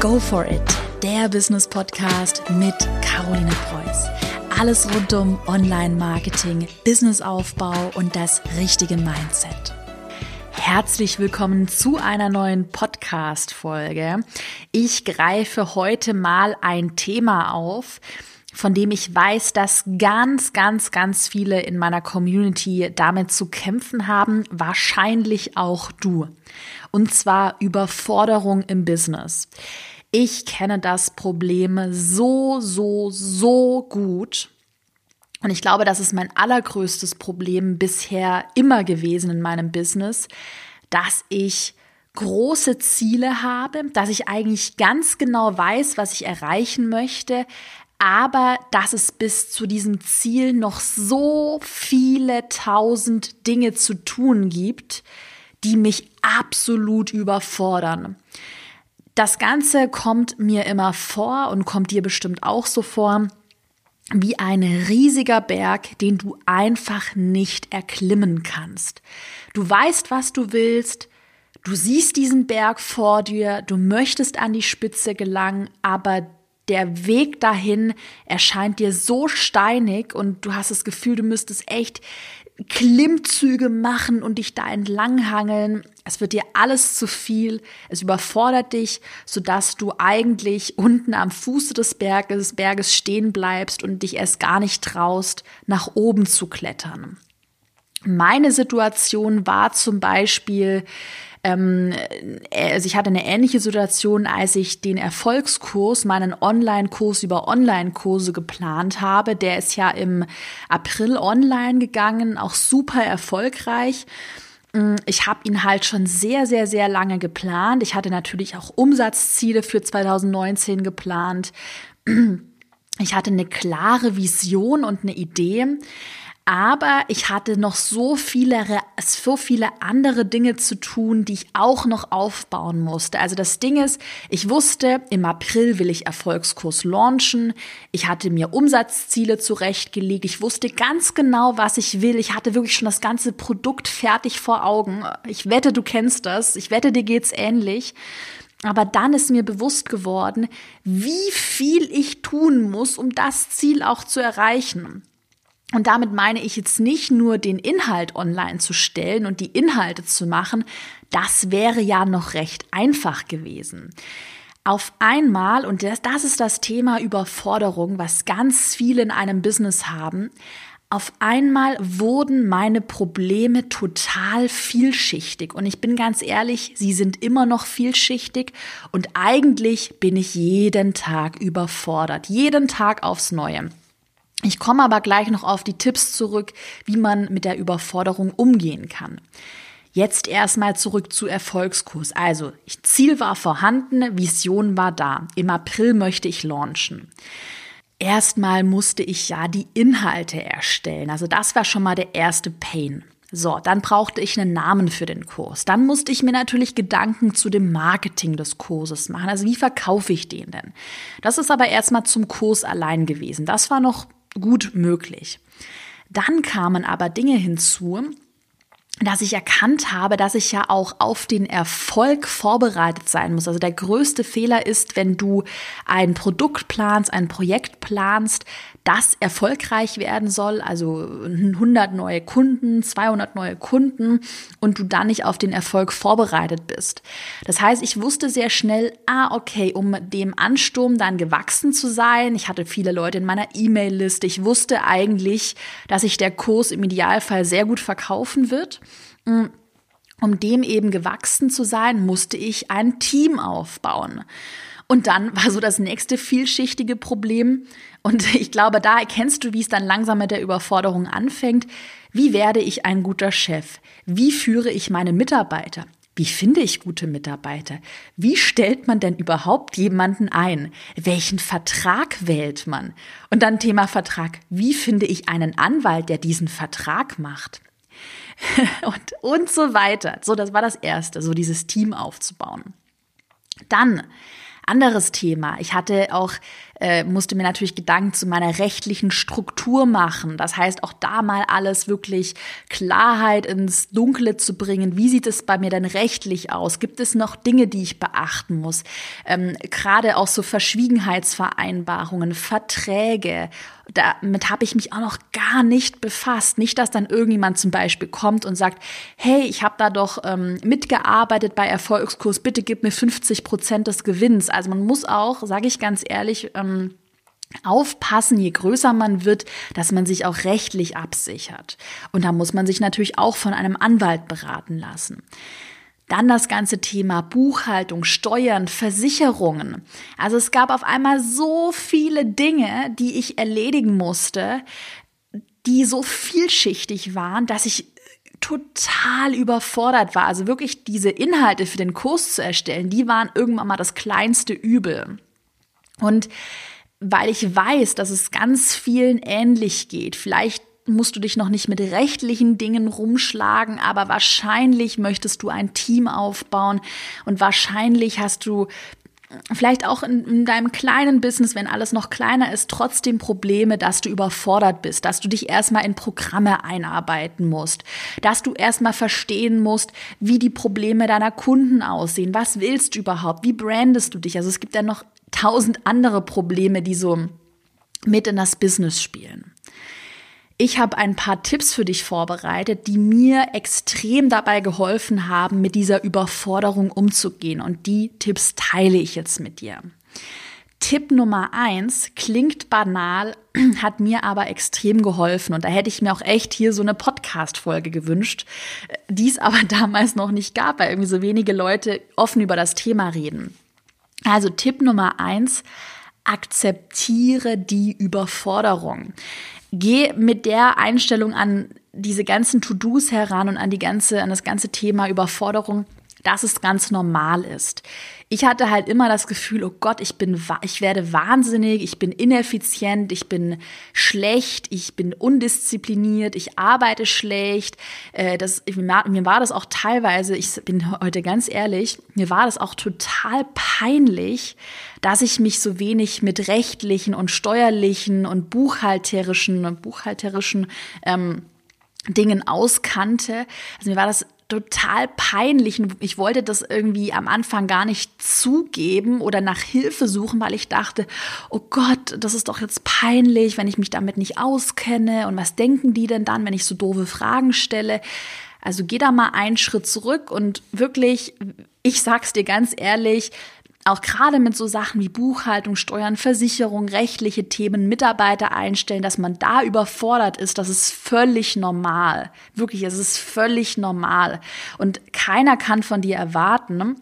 Go for it, der Business Podcast mit Caroline Preuß. Alles rund um Online-Marketing, Businessaufbau und das richtige Mindset. Herzlich willkommen zu einer neuen Podcast-Folge. Ich greife heute mal ein Thema auf, von dem ich weiß, dass ganz, ganz, ganz viele in meiner Community damit zu kämpfen haben, wahrscheinlich auch du. Und zwar Überforderung im Business. Ich kenne das Problem so, so, so gut. Und ich glaube, das ist mein allergrößtes Problem bisher immer gewesen in meinem Business, dass ich große Ziele habe, dass ich eigentlich ganz genau weiß, was ich erreichen möchte, aber dass es bis zu diesem Ziel noch so viele tausend Dinge zu tun gibt, die mich absolut überfordern. Das Ganze kommt mir immer vor und kommt dir bestimmt auch so vor, wie ein riesiger Berg, den du einfach nicht erklimmen kannst. Du weißt, was du willst, du siehst diesen Berg vor dir, du möchtest an die Spitze gelangen, aber der Weg dahin erscheint dir so steinig und du hast das Gefühl, du müsstest echt Klimmzüge machen und dich da entlanghangeln. Es wird dir alles zu viel. Es überfordert dich, sodass du eigentlich unten am Fuße des Berges, Berges stehen bleibst und dich erst gar nicht traust, nach oben zu klettern. Meine Situation war zum Beispiel, ähm, äh, also ich hatte eine ähnliche Situation, als ich den Erfolgskurs, meinen Online-Kurs über Online-Kurse geplant habe. Der ist ja im April online gegangen, auch super erfolgreich. Mm, ich habe ihn halt schon sehr, sehr, sehr lange geplant. Ich hatte natürlich auch Umsatzziele für 2019 geplant. Ich hatte eine klare Vision und eine Idee. Aber ich hatte noch so viele, so viele andere Dinge zu tun, die ich auch noch aufbauen musste. Also das Ding ist, ich wusste, im April will ich Erfolgskurs launchen. Ich hatte mir Umsatzziele zurechtgelegt. Ich wusste ganz genau, was ich will. Ich hatte wirklich schon das ganze Produkt fertig vor Augen. Ich wette, du kennst das. Ich wette, dir geht's ähnlich. Aber dann ist mir bewusst geworden, wie viel ich tun muss, um das Ziel auch zu erreichen. Und damit meine ich jetzt nicht nur den Inhalt online zu stellen und die Inhalte zu machen, das wäre ja noch recht einfach gewesen. Auf einmal, und das, das ist das Thema Überforderung, was ganz viele in einem Business haben, auf einmal wurden meine Probleme total vielschichtig. Und ich bin ganz ehrlich, sie sind immer noch vielschichtig und eigentlich bin ich jeden Tag überfordert, jeden Tag aufs Neue. Ich komme aber gleich noch auf die Tipps zurück, wie man mit der Überforderung umgehen kann. Jetzt erstmal zurück zu Erfolgskurs. Also, Ziel war vorhanden, Vision war da. Im April möchte ich launchen. Erstmal musste ich ja die Inhalte erstellen. Also das war schon mal der erste Pain. So, dann brauchte ich einen Namen für den Kurs. Dann musste ich mir natürlich Gedanken zu dem Marketing des Kurses machen. Also wie verkaufe ich den denn? Das ist aber erstmal zum Kurs allein gewesen. Das war noch gut möglich. Dann kamen aber Dinge hinzu, dass ich erkannt habe, dass ich ja auch auf den Erfolg vorbereitet sein muss. Also der größte Fehler ist, wenn du ein Produkt planst, ein Projekt planst, das erfolgreich werden soll, also 100 neue Kunden, 200 neue Kunden und du dann nicht auf den Erfolg vorbereitet bist. Das heißt, ich wusste sehr schnell, ah, okay, um dem Ansturm dann gewachsen zu sein, ich hatte viele Leute in meiner E-Mail-Liste, ich wusste eigentlich, dass sich der Kurs im Idealfall sehr gut verkaufen wird. Um dem eben gewachsen zu sein, musste ich ein Team aufbauen. Und dann war so das nächste vielschichtige Problem. Und ich glaube, da erkennst du, wie es dann langsam mit der Überforderung anfängt. Wie werde ich ein guter Chef? Wie führe ich meine Mitarbeiter? Wie finde ich gute Mitarbeiter? Wie stellt man denn überhaupt jemanden ein? Welchen Vertrag wählt man? Und dann Thema Vertrag. Wie finde ich einen Anwalt, der diesen Vertrag macht? und, und so weiter. So, das war das erste, so dieses Team aufzubauen. Dann anderes Thema. Ich hatte auch äh, musste mir natürlich Gedanken zu meiner rechtlichen Struktur machen. Das heißt, auch da mal alles wirklich Klarheit ins Dunkle zu bringen. Wie sieht es bei mir denn rechtlich aus? Gibt es noch Dinge, die ich beachten muss? Ähm, Gerade auch so Verschwiegenheitsvereinbarungen, Verträge, damit habe ich mich auch noch gar nicht befasst. Nicht, dass dann irgendjemand zum Beispiel kommt und sagt, hey, ich habe da doch ähm, mitgearbeitet bei Erfolgskurs, bitte gib mir 50 Prozent des Gewinns. Also man muss auch, sage ich ganz ehrlich, ähm, aufpassen, je größer man wird, dass man sich auch rechtlich absichert. Und da muss man sich natürlich auch von einem Anwalt beraten lassen. Dann das ganze Thema Buchhaltung, Steuern, Versicherungen. Also es gab auf einmal so viele Dinge, die ich erledigen musste, die so vielschichtig waren, dass ich total überfordert war. Also wirklich diese Inhalte für den Kurs zu erstellen, die waren irgendwann mal das kleinste Übel. Und weil ich weiß, dass es ganz vielen ähnlich geht, vielleicht musst du dich noch nicht mit rechtlichen Dingen rumschlagen, aber wahrscheinlich möchtest du ein Team aufbauen und wahrscheinlich hast du vielleicht auch in, in, deinem kleinen Business, wenn alles noch kleiner ist, trotzdem Probleme, dass du überfordert bist, dass du dich erstmal in Programme einarbeiten musst, dass du erstmal verstehen musst, wie die Probleme deiner Kunden aussehen, was willst du überhaupt, wie brandest du dich. Also es gibt ja noch tausend andere Probleme, die so mit in das Business spielen. Ich habe ein paar Tipps für dich vorbereitet, die mir extrem dabei geholfen haben, mit dieser Überforderung umzugehen. Und die Tipps teile ich jetzt mit dir. Tipp Nummer eins klingt banal, hat mir aber extrem geholfen. Und da hätte ich mir auch echt hier so eine Podcast-Folge gewünscht, die es aber damals noch nicht gab, weil irgendwie so wenige Leute offen über das Thema reden. Also Tipp Nummer eins, akzeptiere die Überforderung geh mit der Einstellung an diese ganzen To-Dos heran und an die ganze, an das ganze Thema Überforderung, dass es ganz normal ist. Ich hatte halt immer das Gefühl, oh Gott, ich bin, ich werde wahnsinnig, ich bin ineffizient, ich bin schlecht, ich bin undiszipliniert, ich arbeite schlecht. Äh, das, mir war das auch teilweise, ich bin heute ganz ehrlich, mir war das auch total peinlich, dass ich mich so wenig mit rechtlichen und steuerlichen und buchhalterischen, buchhalterischen ähm, Dingen auskannte. Also mir war das total peinlich. Ich wollte das irgendwie am Anfang gar nicht zugeben oder nach Hilfe suchen, weil ich dachte, oh Gott, das ist doch jetzt peinlich, wenn ich mich damit nicht auskenne. Und was denken die denn dann, wenn ich so doofe Fragen stelle? Also geh da mal einen Schritt zurück und wirklich, ich sag's dir ganz ehrlich, auch gerade mit so Sachen wie Buchhaltung, Steuern, Versicherung, rechtliche Themen, Mitarbeiter einstellen, dass man da überfordert ist, das ist völlig normal. Wirklich, es ist völlig normal. Und keiner kann von dir erwarten,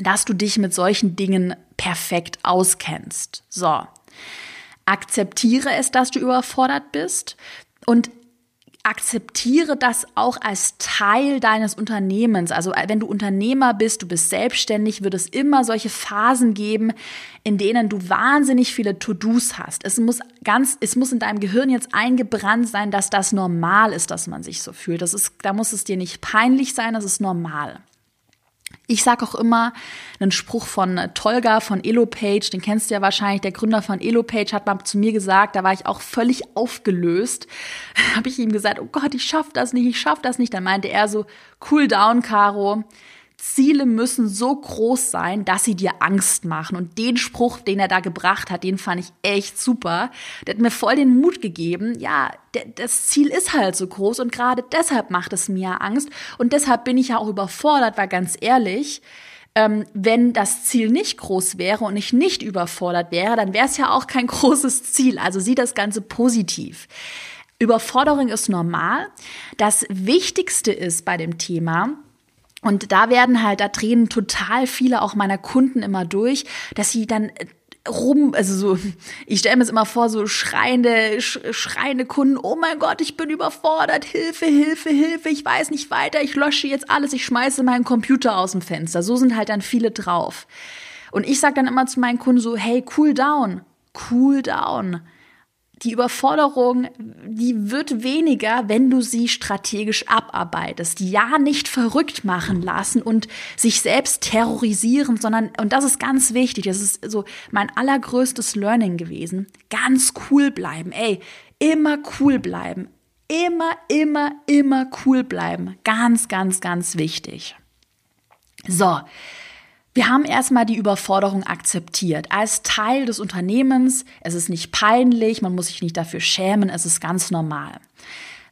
dass du dich mit solchen Dingen perfekt auskennst. So. Akzeptiere es, dass du überfordert bist und akzeptiere das auch als Teil deines Unternehmens. Also äh, wenn du Unternehmer bist, du bist selbstständig, wird es immer solche Phasen geben, in denen du wahnsinnig viele To-Dos hast. Es muss ganz, es muss in deinem Gehirn jetzt eingebrannt sein, dass das normal ist, dass man sich so fühlt. Das ist, da muss es dir nicht peinlich sein, das ist normal. Ich sage auch immer einen Spruch von Tolga von Elopage, den kennst du ja wahrscheinlich, der Gründer von Elopage hat mal zu mir gesagt, da war ich auch völlig aufgelöst. Habe ich ihm gesagt, oh Gott, ich schaff das nicht, ich schaff das nicht. Dann meinte er so, cool down, Caro. Ziele müssen so groß sein, dass sie dir Angst machen. Und den Spruch, den er da gebracht hat, den fand ich echt super. Der hat mir voll den Mut gegeben. Ja, das Ziel ist halt so groß und gerade deshalb macht es mir Angst. Und deshalb bin ich ja auch überfordert, weil ganz ehrlich, ähm, wenn das Ziel nicht groß wäre und ich nicht überfordert wäre, dann wäre es ja auch kein großes Ziel. Also sieh das Ganze positiv. Überforderung ist normal. Das Wichtigste ist bei dem Thema, und da werden halt, da drehen total viele auch meiner Kunden immer durch, dass sie dann äh, rum, also so, ich stelle mir es immer vor, so schreiende, schreiende Kunden, oh mein Gott, ich bin überfordert, Hilfe, Hilfe, Hilfe, ich weiß nicht weiter, ich lösche jetzt alles, ich schmeiße meinen Computer aus dem Fenster. So sind halt dann viele drauf. Und ich sage dann immer zu meinen Kunden so, hey, cool down, cool down die Überforderung, die wird weniger, wenn du sie strategisch abarbeitest. Ja, nicht verrückt machen lassen und sich selbst terrorisieren, sondern, und das ist ganz wichtig, das ist so mein allergrößtes Learning gewesen, ganz cool bleiben. Ey, immer cool bleiben. Immer, immer, immer cool bleiben. Ganz, ganz, ganz wichtig. So, wir haben erstmal die Überforderung akzeptiert als Teil des Unternehmens. Es ist nicht peinlich, man muss sich nicht dafür schämen, es ist ganz normal.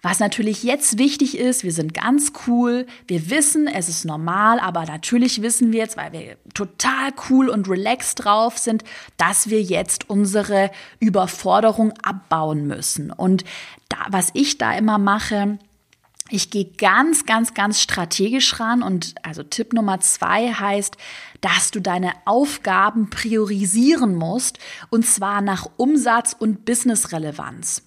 Was natürlich jetzt wichtig ist, wir sind ganz cool, wir wissen, es ist normal, aber natürlich wissen wir jetzt, weil wir total cool und relaxed drauf sind, dass wir jetzt unsere Überforderung abbauen müssen. Und da, was ich da immer mache, ich gehe ganz, ganz, ganz strategisch ran und also Tipp Nummer zwei heißt, dass du deine Aufgaben priorisieren musst und zwar nach Umsatz und Businessrelevanz.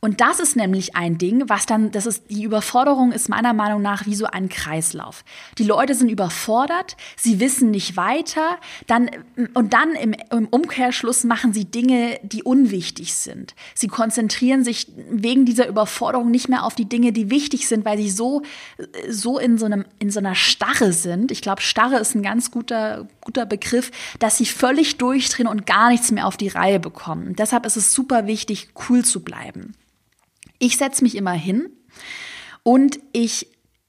Und das ist nämlich ein Ding, was dann, das ist, die Überforderung ist meiner Meinung nach wie so ein Kreislauf. Die Leute sind überfordert, sie wissen nicht weiter, dann, und dann im, im Umkehrschluss machen sie Dinge, die unwichtig sind. Sie konzentrieren sich wegen dieser Überforderung nicht mehr auf die Dinge, die wichtig sind, weil sie so, so in so einem, in so einer Starre sind. Ich glaube, Starre ist ein ganz guter, guter Begriff, dass sie völlig durchdrehen und gar nichts mehr auf die Reihe bekommen. Deshalb ist es super wichtig, cool zu bleiben. Ich setze mich immer hin und ich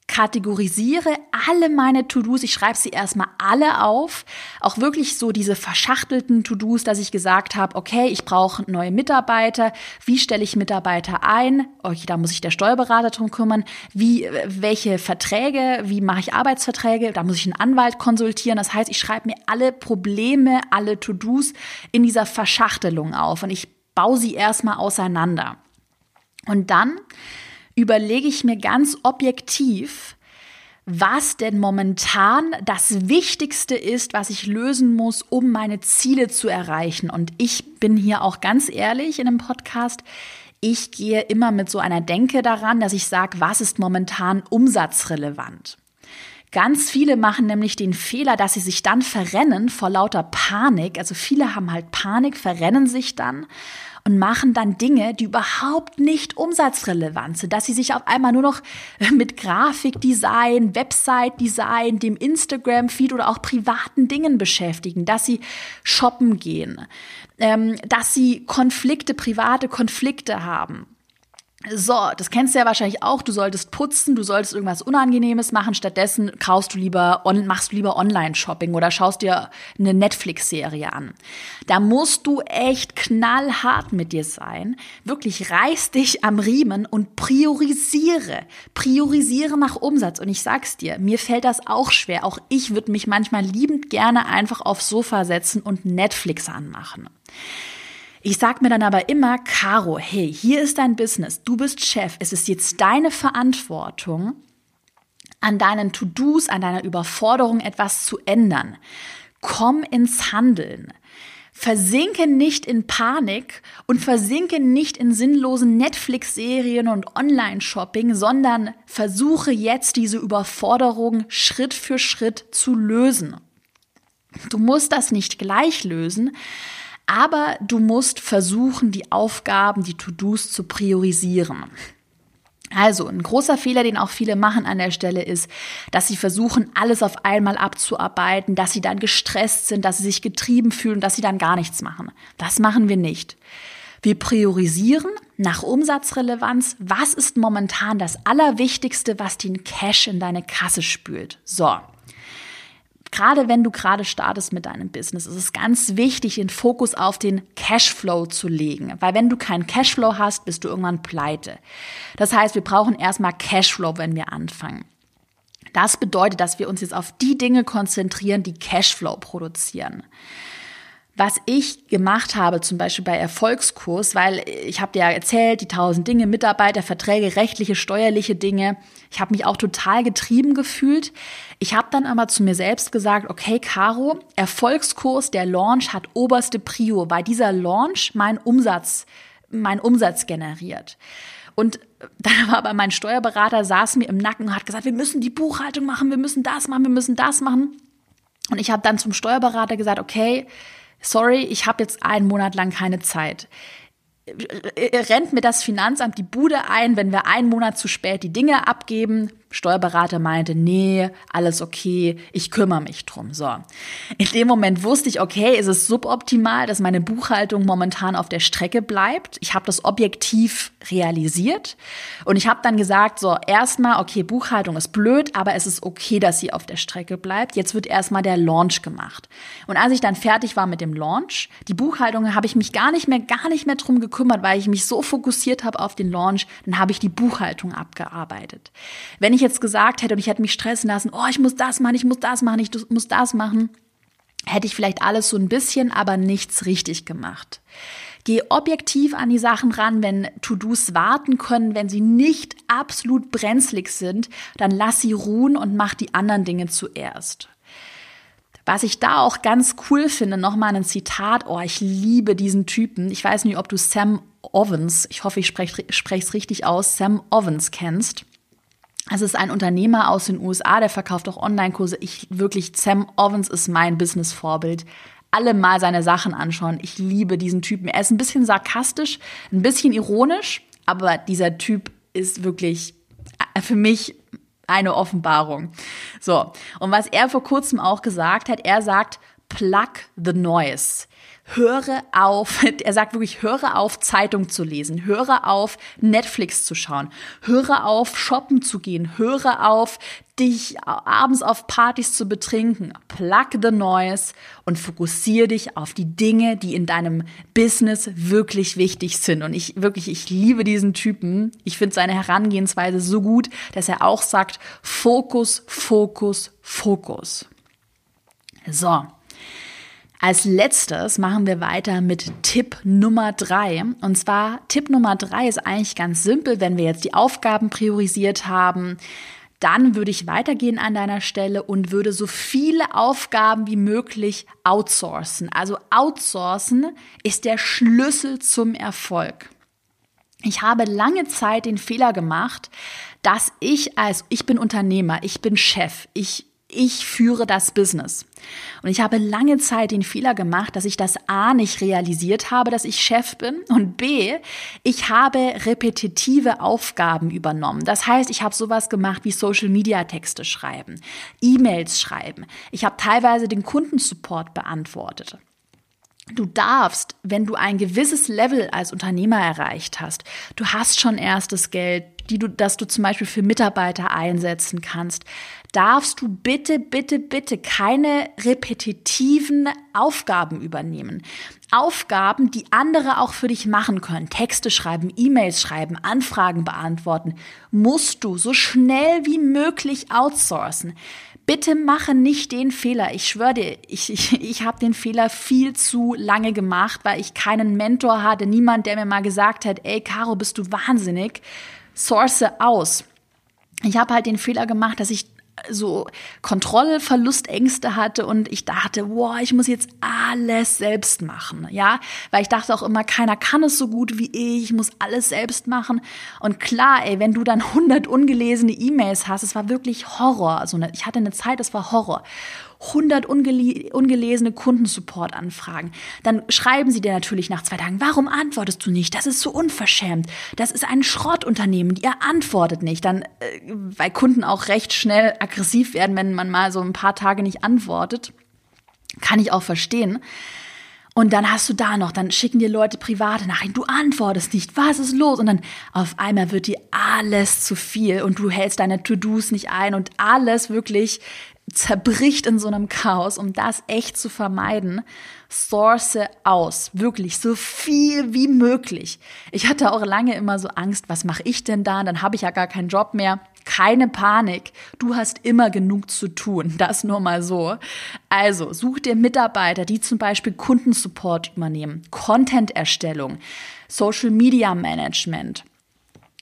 kategorisiere alle meine To-Dos. Ich schreibe sie erstmal alle auf. Auch wirklich so diese verschachtelten To-Dos, dass ich gesagt habe, okay, ich brauche neue Mitarbeiter. Wie stelle ich Mitarbeiter ein? Okay, da muss sich der Steuerberater drum kümmern. Wie, welche Verträge? Wie mache ich Arbeitsverträge? Da muss ich einen Anwalt konsultieren. Das heißt, ich schreibe mir alle Probleme, alle To-Dos in dieser Verschachtelung auf und ich baue sie erstmal auseinander. Und dann überlege ich mir ganz objektiv, was denn momentan das Wichtigste ist, was ich lösen muss, um meine Ziele zu erreichen. Und ich bin hier auch ganz ehrlich in einem Podcast. Ich gehe immer mit so einer Denke daran, dass ich sage, was ist momentan umsatzrelevant. Ganz viele machen nämlich den Fehler, dass sie sich dann verrennen vor lauter Panik. Also viele haben halt Panik, verrennen sich dann und machen dann Dinge, die überhaupt nicht umsatzrelevant sind, dass sie sich auf einmal nur noch mit Grafikdesign, Website-Design, dem Instagram-Feed oder auch privaten Dingen beschäftigen, dass sie shoppen gehen, ähm, dass sie Konflikte, private Konflikte haben. So, das kennst du ja wahrscheinlich auch. Du solltest putzen, du solltest irgendwas Unangenehmes machen. Stattdessen kaufst du lieber, on, machst du lieber Online-Shopping oder schaust dir eine Netflix-Serie an. Da musst du echt knallhart mit dir sein. Wirklich reiß dich am Riemen und priorisiere. Priorisiere nach Umsatz. Und ich sag's dir, mir fällt das auch schwer. Auch ich würde mich manchmal liebend gerne einfach aufs Sofa setzen und Netflix anmachen. Ich sag mir dann aber immer, Caro, hey, hier ist dein Business, du bist Chef, es ist jetzt deine Verantwortung, an deinen To-Dos, an deiner Überforderung etwas zu ändern. Komm ins Handeln. Versinke nicht in Panik und versinke nicht in sinnlosen Netflix-Serien und Online-Shopping, sondern versuche jetzt diese Überforderung Schritt für Schritt zu lösen. Du musst das nicht gleich lösen, aber du musst versuchen, die Aufgaben, die To-Dos zu priorisieren. Also ein großer Fehler, den auch viele machen an der Stelle ist, dass sie versuchen, alles auf einmal abzuarbeiten, dass sie dann gestresst sind, dass sie sich getrieben fühlen, dass sie dann gar nichts machen. Das machen wir nicht. Wir priorisieren nach Umsatzrelevanz, was ist momentan das Allerwichtigste, was den Cash in deine Kasse spült. So, gerade wenn du gerade startest mit deinem Business, ist es ganz wichtig, den Fokus auf den Cashflow zu legen. Weil wenn du keinen Cashflow hast, bist du irgendwann pleite. Das heißt, wir brauchen erstmal Cashflow, wenn wir anfangen. Das bedeutet, dass wir uns jetzt auf die Dinge konzentrieren, die Cashflow produzieren was ich gemacht habe, zum Beispiel bei Erfolgskurs, weil ich habe dir ja erzählt, die tausend Dinge, Mitarbeiter, Verträge, rechtliche, steuerliche Dinge. Ich habe mich auch total getrieben gefühlt. Ich habe dann aber zu mir selbst gesagt, okay, Caro, Erfolgskurs, der Launch hat oberste Prio, weil dieser Launch mein Umsatz, mein Umsatz generiert. Und dann war aber mein Steuerberater, saß mir im Nacken und hat gesagt, wir müssen die Buchhaltung machen, wir müssen das machen, wir müssen das machen. Und ich habe dann zum Steuerberater gesagt, okay, sorry, ich habe jetzt einen Monat lang keine Zeit. Rennt mir das Finanzamt die Bude ein, wenn wir einen Monat zu spät die Dinge abgeben. Steuerberater meinte, nee, alles okay, ich kümmere mich drum. So. In dem Moment wusste ich, okay, ist es suboptimal, dass meine Buchhaltung momentan auf der Strecke bleibt. Ich habe das objektiv realisiert und ich habe dann gesagt, so, erstmal, okay, Buchhaltung ist blöd, aber es ist okay, dass sie auf der Strecke bleibt. Jetzt wird erstmal der Launch gemacht. Und als ich dann fertig war mit dem Launch, die Buchhaltung habe ich mich gar nicht mehr, gar nicht mehr drum gekümmert, weil ich mich so fokussiert habe auf den Launch, dann habe ich die Buchhaltung abgearbeitet. Wenn ich jetzt gesagt hätte und ich hätte mich stressen lassen, oh, ich muss das machen, ich muss das machen, ich muss das machen, hätte ich vielleicht alles so ein bisschen, aber nichts richtig gemacht. Geh objektiv an die Sachen ran, wenn To-Dos warten können, wenn sie nicht absolut brenzlig sind, dann lass sie ruhen und mach die anderen Dinge zuerst. Was ich da auch ganz cool finde, nochmal ein Zitat, oh, ich liebe diesen Typen. Ich weiß nicht, ob du Sam Ovens, ich hoffe, ich spreche es richtig aus, Sam Ovens kennst. Es ist ein Unternehmer aus den USA, der verkauft auch Online-Kurse. Ich wirklich, Sam Ovens ist mein Business-Vorbild. Alle mal seine Sachen anschauen. Ich liebe diesen Typen. Er ist ein bisschen sarkastisch, ein bisschen ironisch, aber dieser Typ ist wirklich äh, für mich eine Offenbarung. So. Und was er vor kurzem auch gesagt hat, er sagt, plug the noise höre auf, er sagt wirklich, höre auf, Zeitung zu lesen, höre auf, Netflix zu schauen, höre auf, shoppen zu gehen, höre auf, dich abends auf Partys zu betrinken. Plug the noise und fokussiere dich auf die Dinge, die in deinem Business wirklich wichtig sind. Und ich wirklich, ich liebe diesen Typen. Ich finde seine Herangehensweise so gut, dass er auch sagt, Fokus, Fokus, Fokus. So. Als letztes machen wir weiter mit Tipp Nummer drei. Und zwar Tipp Nummer drei ist eigentlich ganz simpel, wenn wir jetzt die Aufgaben priorisiert haben. Dann würde ich weitergehen an deiner Stelle und würde so viele Aufgaben wie möglich outsourcen. Also outsourcen ist der Schlüssel zum Erfolg. Ich habe lange Zeit den Fehler gemacht, dass ich als, ich bin Unternehmer, ich bin Chef, ich ich führe das Business. Und ich habe lange Zeit den Fehler gemacht, dass ich das A nicht realisiert habe, dass ich Chef bin und B, ich habe repetitive Aufgaben übernommen. Das heißt, ich habe sowas gemacht wie Social Media Texte schreiben, E-Mails schreiben. Ich habe teilweise den Kundensupport beantwortet. Du darfst, wenn du ein gewisses Level als Unternehmer erreicht hast, du hast schon erstes Geld, die du, das du zum Beispiel für Mitarbeiter einsetzen kannst, darfst du bitte, bitte, bitte keine repetitiven Aufgaben übernehmen. Aufgaben, die andere auch für dich machen können. Texte schreiben, E-Mails schreiben, Anfragen beantworten, musst du so schnell wie möglich outsourcen. Bitte mache nicht den Fehler. Ich schwöre dir, ich, ich, ich habe den Fehler viel zu lange gemacht, weil ich keinen Mentor hatte, niemand, der mir mal gesagt hat, ey Caro, bist du wahnsinnig? Source aus. Ich habe halt den Fehler gemacht, dass ich so Kontrollverlustängste hatte und ich dachte, wow, ich muss jetzt alles selbst machen, ja, weil ich dachte auch immer, keiner kann es so gut wie ich, ich muss alles selbst machen. Und klar, ey, wenn du dann 100 ungelesene E-Mails hast, es war wirklich Horror, also ich hatte eine Zeit, das war Horror 100 ungelesene Kundensupport-Anfragen. Dann schreiben sie dir natürlich nach zwei Tagen, warum antwortest du nicht? Das ist so unverschämt. Das ist ein Schrottunternehmen. Ihr antwortet nicht. Dann, äh, weil Kunden auch recht schnell aggressiv werden, wenn man mal so ein paar Tage nicht antwortet. Kann ich auch verstehen. Und dann hast du da noch, dann schicken dir Leute private Nachrichten, du antwortest nicht, was ist los? Und dann auf einmal wird dir alles zu viel und du hältst deine To-Dos nicht ein und alles wirklich zerbricht in so einem Chaos, um das echt zu vermeiden, source aus. Wirklich so viel wie möglich. Ich hatte auch lange immer so Angst, was mache ich denn da? Dann habe ich ja gar keinen Job mehr. Keine Panik. Du hast immer genug zu tun. Das nur mal so. Also such dir Mitarbeiter, die zum Beispiel Kundensupport übernehmen, Content-Erstellung, Social Media Management,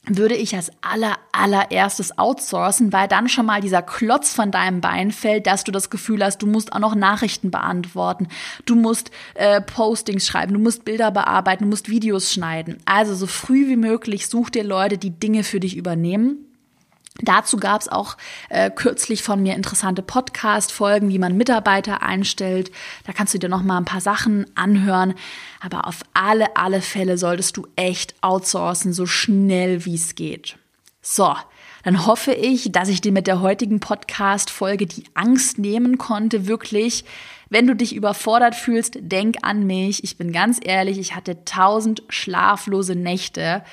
würde ich als aller, allererstes outsourcen, weil dann schon mal dieser Klotz von deinem Bein fällt, dass du das Gefühl hast, du musst auch noch Nachrichten beantworten, du musst äh, Postings schreiben, du musst Bilder bearbeiten, du musst Videos schneiden. Also so früh wie möglich such dir Leute, die Dinge für dich übernehmen Dazu gab es auch äh, kürzlich von mir interessante Podcast-Folgen, wie man Mitarbeiter einstellt. Da kannst du dir noch mal ein paar Sachen anhören. Aber auf alle, alle Fälle solltest du echt outsourcen, so schnell wie es geht. So, dann hoffe ich, dass ich dir mit der heutigen Podcast-Folge die Angst nehmen konnte, wirklich. Wenn du dich überfordert fühlst, denk an mich. Ich bin ganz ehrlich, ich hatte tausend schlaflose Nächte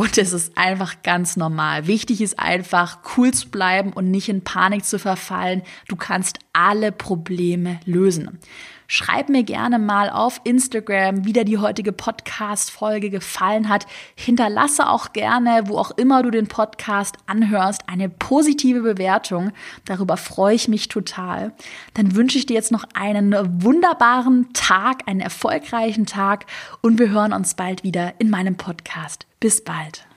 und es ist einfach ganz normal. Wichtig ist einfach, cool zu bleiben und nicht in Panik zu verfallen. Du kannst alle Probleme lösen. Schreib mir gerne mal auf Instagram, wie dir die heutige Podcast-Folge gefallen hat. Hinterlasse auch gerne, wo auch immer du den Podcast anhörst, eine positive Bewertung. Darüber freue ich mich total. Dann wünsche ich dir jetzt noch einen wunderbaren Tag, einen erfolgreichen Tag und wir hören uns bald wieder in meinem Podcast. Bis bald.